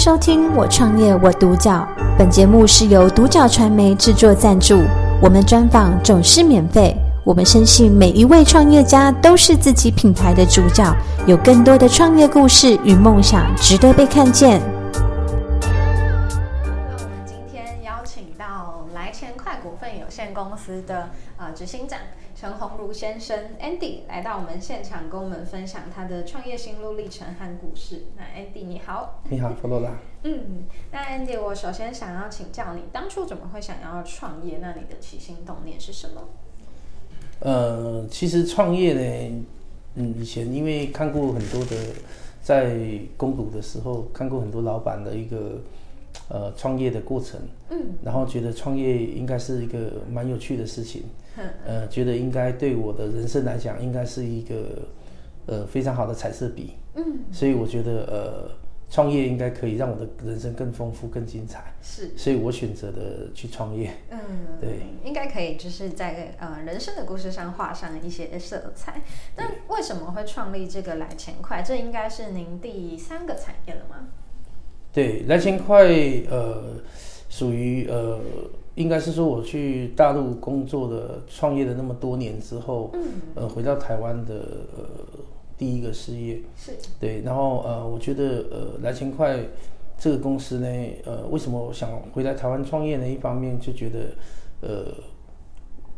收听《我创业我独角》，本节目是由独角传媒制作赞助，我们专访总是免费。我们深信每一位创业家都是自己品牌的主角，有更多的创业故事与梦想值得被看见。那我们今天邀请到来钱快股份有限公司的呃执行长陈鸿儒先生 Andy 来到我们现场，跟我们分享他的创业心路历程和故事。那 Andy 你好，你好，弗洛拉。嗯，那 Andy 我首先想要请教你，当初怎么会想要创业？那你的起心动念是什么？呃，其实创业呢，嗯，以前因为看过很多的，在攻读的时候看过很多老板的一个呃创业的过程，嗯，然后觉得创业应该是一个蛮有趣的事情，呃，觉得应该对我的人生来讲，应该是一个呃非常好的彩色笔，嗯，所以我觉得呃。创业应该可以让我的人生更丰富、更精彩，是，所以我选择的去创业。嗯，对，应该可以，就是在呃人生的故事上画上一些色彩。那为什么会创立这个来钱快？这应该是您第三个产业了吗？对，来钱快，呃，属于呃，应该是说我去大陆工作的、创业的那么多年之后，嗯，呃，回到台湾的呃。第一个事业是对，然后呃，我觉得呃，来钱快这个公司呢，呃，为什么想回来台湾创业呢？一方面就觉得呃，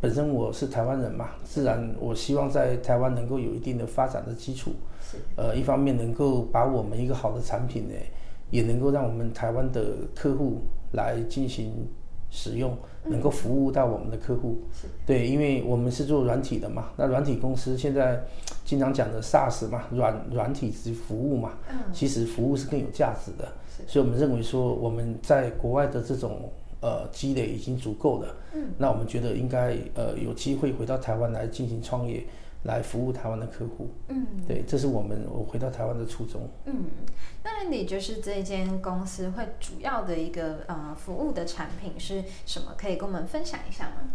本身我是台湾人嘛，自然我希望在台湾能够有一定的发展的基础。是呃，一方面能够把我们一个好的产品呢，也能够让我们台湾的客户来进行。使用能够服务到我们的客户，对，因为我们是做软体的嘛，那软体公司现在经常讲的 SaaS 嘛，软软体及服务嘛，其实服务是更有价值的，所以我们认为说我们在国外的这种呃积累已经足够了，嗯，那我们觉得应该呃有机会回到台湾来进行创业。来服务台湾的客户，嗯，对，这是我们我回到台湾的初衷。嗯，那你就是这间公司会主要的一个呃服务的产品是什么？可以跟我们分享一下吗？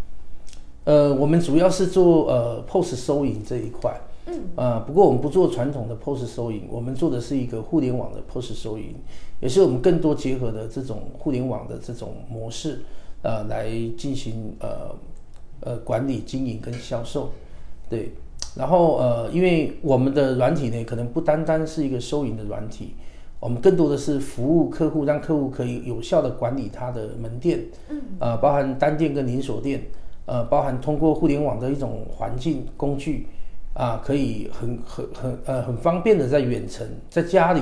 呃，我们主要是做呃 POS 收银这一块，嗯，呃，不过我们不做传统的 POS 收银，我们做的是一个互联网的 POS 收银，也是我们更多结合的这种互联网的这种模式，呃，来进行呃呃管理、经营跟销售，对。然后呃，因为我们的软体呢，可能不单单是一个收银的软体，我们更多的是服务客户，让客户可以有效的管理他的门店，嗯，呃，包含单店跟连锁店，呃，包含通过互联网的一种环境工具，啊，可以很很很呃很方便的在远程，在家里，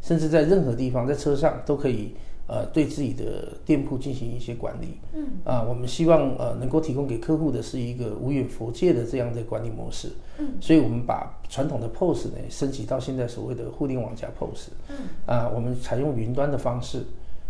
甚至在任何地方，在车上都可以。呃，对自己的店铺进行一些管理，嗯，啊，我们希望呃能够提供给客户的是一个无远佛界的这样的管理模式，嗯，所以我们把传统的 POS 呢升级到现在所谓的互联网加 POS，嗯，啊，我们采用云端的方式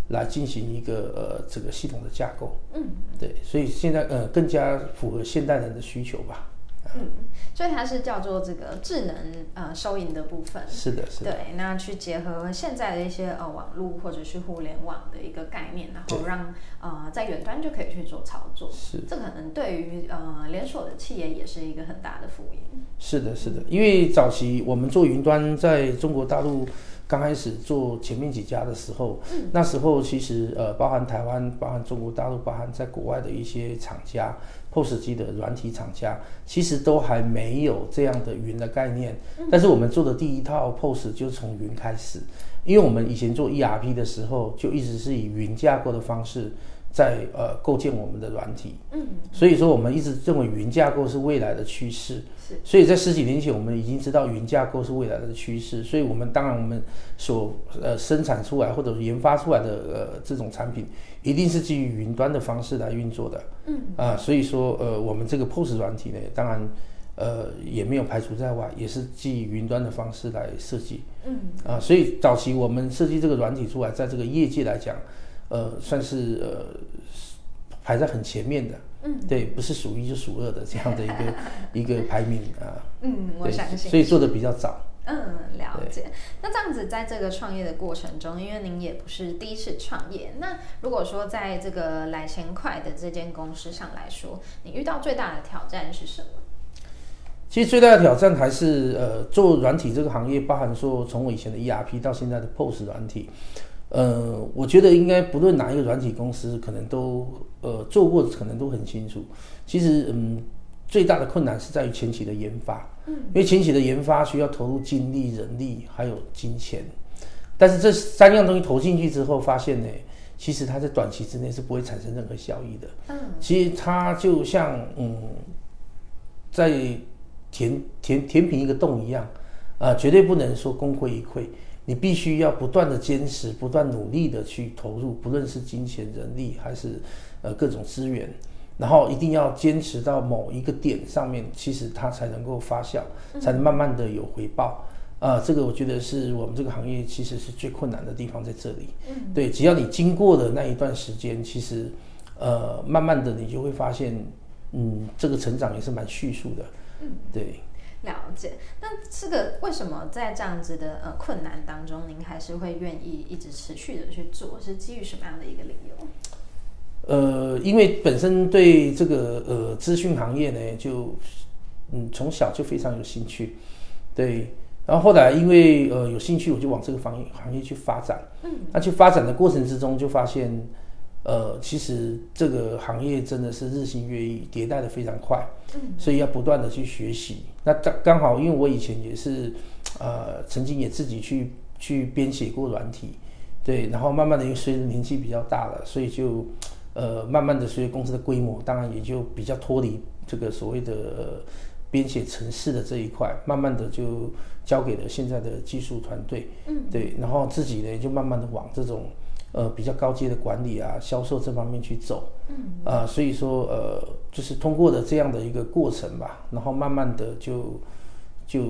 来进行一个呃这个系统的架构，嗯，对，所以现在呃更加符合现代人的需求吧。嗯，所以它是叫做这个智能呃收银的部分，是的，是的，对，那去结合现在的一些呃网络或者是互联网的一个概念，然后让呃在远端就可以去做操作，是，这可能对于呃连锁的企业也是一个很大的福音。是的，是的，因为早期我们做云端在中国大陆刚开始做前面几家的时候，那时候其实呃包含台湾、包含中国大陆、包含在国外的一些厂家。POS 机的软体厂家其实都还没有这样的云的概念，但是我们做的第一套 POS 就从云开始，因为我们以前做 ERP 的时候就一直是以云架构的方式。在呃构建我们的软体，嗯，所以说我们一直认为云架构是未来的趋势，是，所以在十几年前我们已经知道云架构是未来的趋势，所以我们当然我们所呃生产出来或者研发出来的呃这种产品，一定是基于云端的方式来运作的，嗯，啊，所以说呃我们这个 POS 软体呢，当然呃也没有排除在外，也是基于云端的方式来设计，嗯，啊，所以早期我们设计这个软体出来，在这个业界来讲。呃，算是呃排在很前面的，嗯，对，不是数一就数二的这样的一个 一个排名啊，嗯，我相信，所以做的比较早，嗯，了解。那这样子，在这个创业的过程中，因为您也不是第一次创业，那如果说在这个来钱快的这间公司上来说，你遇到最大的挑战是什么？其实最大的挑战还是呃做软体这个行业，包含说从我以前的 ERP 到现在的 POS 软体。呃，我觉得应该不论哪一个软体公司，可能都呃做过，可能都很清楚。其实，嗯，最大的困难是在于前期的研发，嗯，因为前期的研发需要投入精力、人力还有金钱。但是这三样东西投进去之后，发现呢，其实它在短期之内是不会产生任何效益的。嗯，其实它就像嗯，在填填填平一个洞一样，啊，绝对不能说功亏一篑。你必须要不断的坚持，不断努力的去投入，不论是金钱、人力还是呃各种资源，然后一定要坚持到某一个点上面，其实它才能够发酵，才能慢慢的有回报。啊，这个我觉得是我们这个行业其实是最困难的地方在这里。嗯，对，只要你经过的那一段时间，其实呃慢慢的你就会发现，嗯，这个成长也是蛮迅速的。嗯，对。了解，那这个为什么在这样子的呃困难当中，您还是会愿意一直持续的去做？是基于什么样的一个理由？呃，因为本身对这个呃资讯行业呢，就嗯从小就非常有兴趣，对，然后后来因为呃有兴趣，我就往这个行业行业去发展。嗯，那去发展的过程之中，就发现。呃，其实这个行业真的是日新月异，迭代的非常快，嗯，所以要不断的去学习。那刚刚好，因为我以前也是，呃，曾经也自己去去编写过软体，对，然后慢慢的因为随着年纪比较大了，所以就，呃，慢慢的随着公司的规模，当然也就比较脱离这个所谓的编写程式的这一块，慢慢的就交给了现在的技术团队，嗯，对，然后自己呢就慢慢的往这种。呃，比较高阶的管理啊，销售这方面去走，嗯，啊，所以说，呃，就是通过的这样的一个过程吧，然后慢慢的就就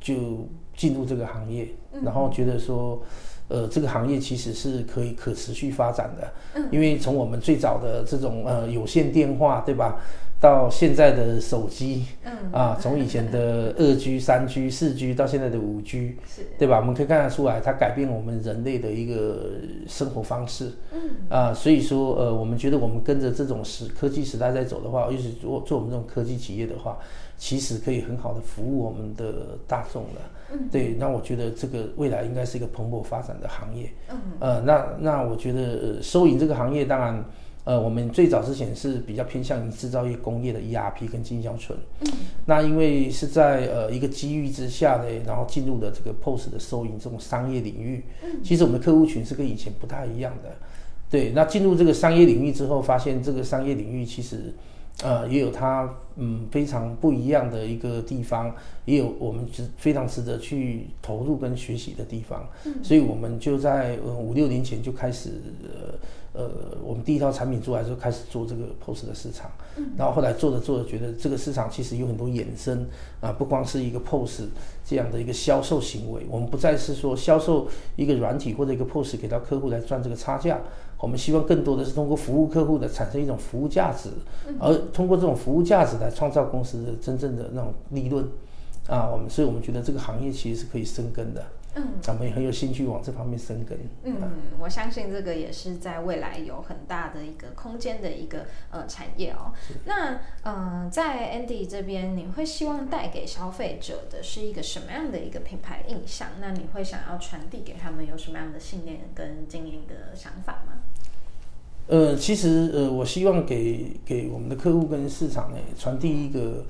就进入这个行业，然后觉得说，呃，这个行业其实是可以可持续发展的，嗯，因为从我们最早的这种呃有线电话，对吧？到现在的手机，嗯。啊，从以前的 二 G、三 G、四 G 到现在的五 G，是，对吧？我们可以看得出来，它改变了我们人类的一个生活方式，嗯。啊，所以说，呃，我们觉得我们跟着这种时科技时代在走的话，尤其做做我们这种科技企业的话，其实可以很好的服务我们的大众了，嗯，对，那我觉得这个未来应该是一个蓬勃发展的行业，嗯，呃，那那我觉得收银这个行业当然。呃，我们最早之前是比较偏向于制造业工业的 ERP 跟经销存，嗯，那因为是在呃一个机遇之下呢，然后进入了这个 POS 的收银这种商业领域，嗯，其实我们的客户群是跟以前不太一样的，对，那进入这个商业领域之后，发现这个商业领域其实。呃，也有它嗯非常不一样的一个地方，也有我们值非常值得去投入跟学习的地方。嗯，所以我们就在五六年前就开始呃呃，我们第一套产品出来之后开始做这个 POS 的市场。嗯，然后后来做着做着，觉得这个市场其实有很多衍生啊，不光是一个 POS 这样的一个销售行为，我们不再是说销售一个软体或者一个 POS 给到客户来赚这个差价。我们希望更多的是通过服务客户的产生一种服务价值，而通过这种服务价值来创造公司的真正的那种利润，啊，我们所以我们觉得这个行业其实是可以生根的。嗯，咱们也很有兴趣往这方面生根。嗯，我相信这个也是在未来有很大的一个空间的一个呃产业哦。那呃，在 Andy 这边，你会希望带给消费者的是一个什么样的一个品牌印象？那你会想要传递给他们有什么样的信念跟经营的想法吗？呃，其实呃，我希望给给我们的客户跟市场呢传递一个。嗯，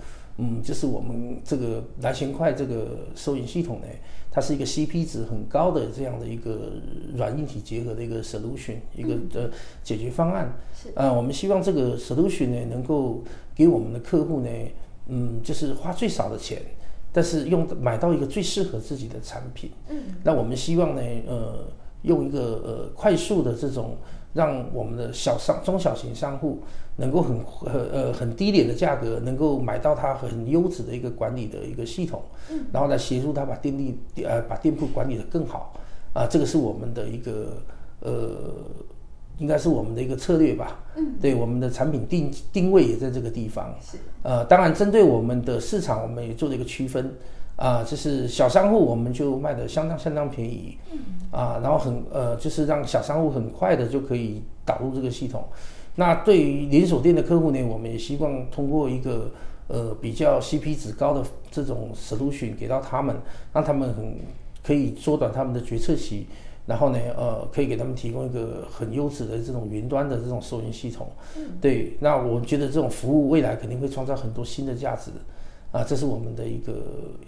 就是我们这个来钱快这个收银系统呢，它是一个 CP 值很高的这样的一个软硬体结合的一个 solution，一个的解决方案。是啊，我们希望这个 solution 呢，能够给我们的客户呢，嗯，就是花最少的钱，但是用买到一个最适合自己的产品。嗯，那我们希望呢，呃，用一个呃快速的这种。让我们的小商、中小型商户能够很、很、呃、很低廉的价格，能够买到它很优质的一个管理的一个系统，然后来协助他把店力、呃，把店铺管理的更好，啊，这个是我们的一个，呃，应该是我们的一个策略吧。嗯，对，我们的产品定定位也在这个地方。是，呃，当然针对我们的市场，我们也做了一个区分。啊，就是小商户，我们就卖的相当相当便宜，啊，然后很呃，就是让小商户很快的就可以导入这个系统。那对于连锁店的客户呢，我们也希望通过一个呃比较 CP 值高的这种 solution 给到他们，让他们很可以缩短他们的决策期，然后呢，呃，可以给他们提供一个很优质的这种云端的这种收银系统。对，那我觉得这种服务未来肯定会创造很多新的价值。啊，这是我们的一个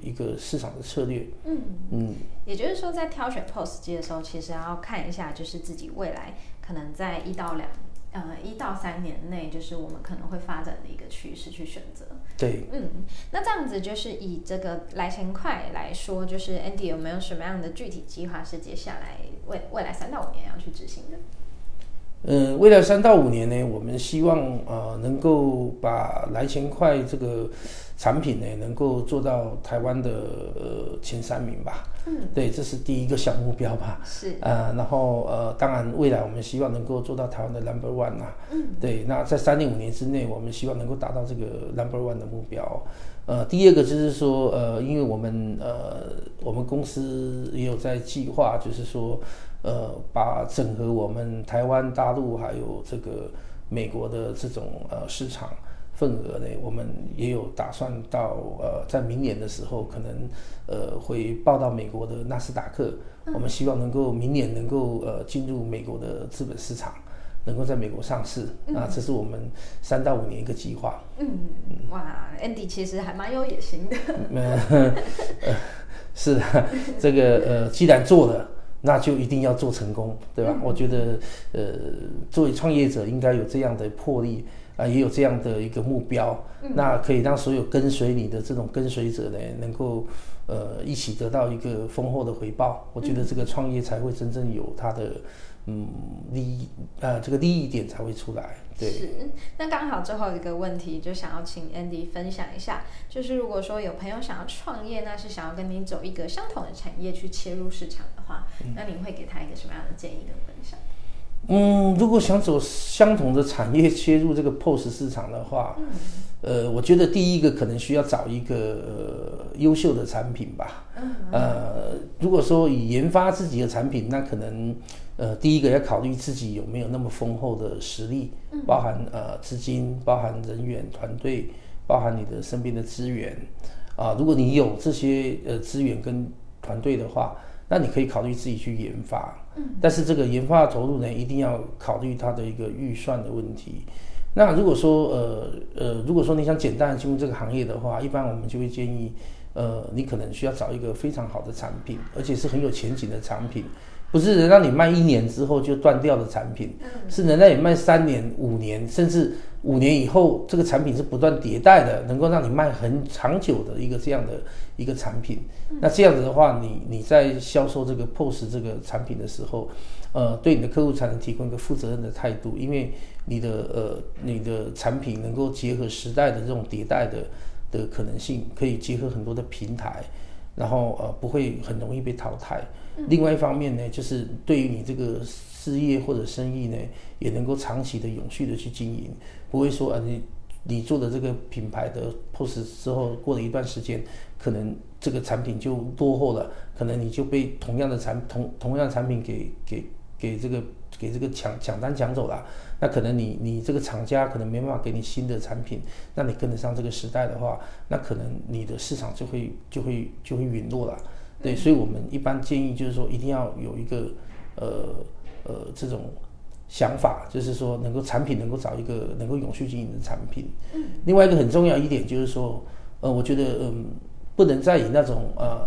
一个市场的策略。嗯嗯，也就是说，在挑选 POS 机的时候，其实要看一下，就是自己未来可能在一到两呃一到三年内，就是我们可能会发展的一个趋势去选择。对，嗯，那这样子就是以这个来钱快来说，就是 Andy 有没有什么样的具体计划是接下来未未来三到五年要去执行的？嗯，未来三到五年呢，我们希望呃能够把来钱快这个产品呢，能够做到台湾的呃前三名吧。嗯，对，这是第一个小目标吧。是。呃，然后呃，当然未来我们希望能够做到台湾的 Number One 啊。嗯。对，那在三年五年之内，我们希望能够达到这个 Number One 的目标。呃，第二个就是说，呃，因为我们呃，我们公司也有在计划，就是说。呃，把整合我们台湾、大陆还有这个美国的这种呃市场份额呢，我们也有打算到呃，在明年的时候可能呃会报到美国的纳斯达克。我们希望能够明年能够呃进入美国的资本市场，能够在美国上市啊，这是我们三到五年一个计划。嗯，哇，Andy 其实还蛮有野心的。是啊，这个呃，既然做了。那就一定要做成功，对吧？我觉得，呃，作为创业者应该有这样的魄力啊，也有这样的一个目标，那可以让所有跟随你的这种跟随者呢，能够呃一起得到一个丰厚的回报。我觉得这个创业才会真正有它的。嗯，利益呃，这个利益点才会出来。对，是。那刚好最后一个问题，就想要请 Andy 分享一下，就是如果说有朋友想要创业，那是想要跟你走一个相同的产业去切入市场的话，那你会给他一个什么样的建议跟分享？嗯，如果想走相同的产业切入这个 POS 市场的话，呃，我觉得第一个可能需要找一个优秀的产品吧。呃，如果说以研发自己的产品，那可能。呃，第一个要考虑自己有没有那么丰厚的实力，包含呃资金，包含人员团队，包含你的身边的资源，啊，如果你有这些呃资源跟团队的话，那你可以考虑自己去研发。但是这个研发投入呢，一定要考虑它的一个预算的问题。那如果说呃呃，如果说你想简单进入这个行业的话，一般我们就会建议，呃，你可能需要找一个非常好的产品，而且是很有前景的产品。不是能让你卖一年之后就断掉的产品，是能让你卖三年、五年，甚至五年以后，这个产品是不断迭代的，能够让你卖很长久的一个这样的一个产品。那这样子的话，你你在销售这个 POS 这个产品的时候，呃，对你的客户才能提供一个负责任的态度，因为你的呃你的产品能够结合时代的这种迭代的的可能性，可以结合很多的平台，然后呃不会很容易被淘汰。另外一方面呢，就是对于你这个事业或者生意呢，也能够长期的、永续的去经营，不会说啊，你你做的这个品牌的 POS 之后，过了一段时间，可能这个产品就落后了，可能你就被同样的产同同样的产品给给给这个给这个抢抢单抢走了，那可能你你这个厂家可能没办法给你新的产品，那你跟得上这个时代的话，那可能你的市场就会就会就会陨落了。对，所以我们一般建议就是说，一定要有一个，呃呃，这种想法，就是说，能够产品能够找一个能够永续经营的产品。嗯。另外一个很重要一点就是说，呃，我觉得嗯，不能再以那种呃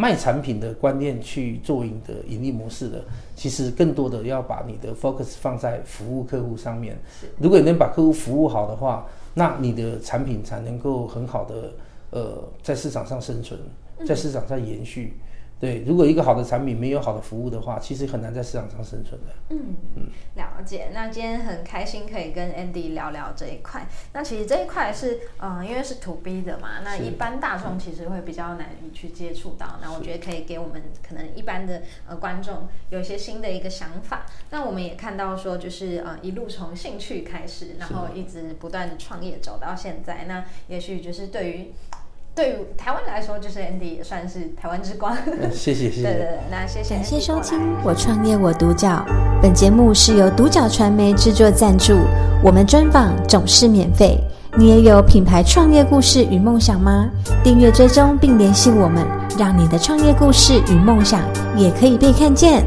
卖产品的观念去做你的盈利模式的，其实更多的要把你的 focus 放在服务客户上面。如果你能把客户服务好的话，那你的产品才能够很好的呃在市场上生存。在市场上延续，对，如果一个好的产品没有好的服务的话，其实很难在市场上生存的。嗯嗯，了解。那今天很开心可以跟 Andy 聊聊这一块。那其实这一块是，嗯，因为是 To B 的嘛，那一般大众其实会比较难以去接触到。那我觉得可以给我们可能一般的呃观众有一些新的一个想法。那我们也看到说，就是呃一路从兴趣开始，然后一直不断的创业走到现在。那也许就是对于。对于台湾来说，就是 Andy 也算是台湾之光。谢谢谢谢。对对对，那谢谢。感谢收听《我创业我独角》，本节目是由独角传媒制作赞助，我们专访总是免费。你也有品牌创业故事与梦想吗？订阅追踪并联系我们，让你的创业故事与梦想也可以被看见。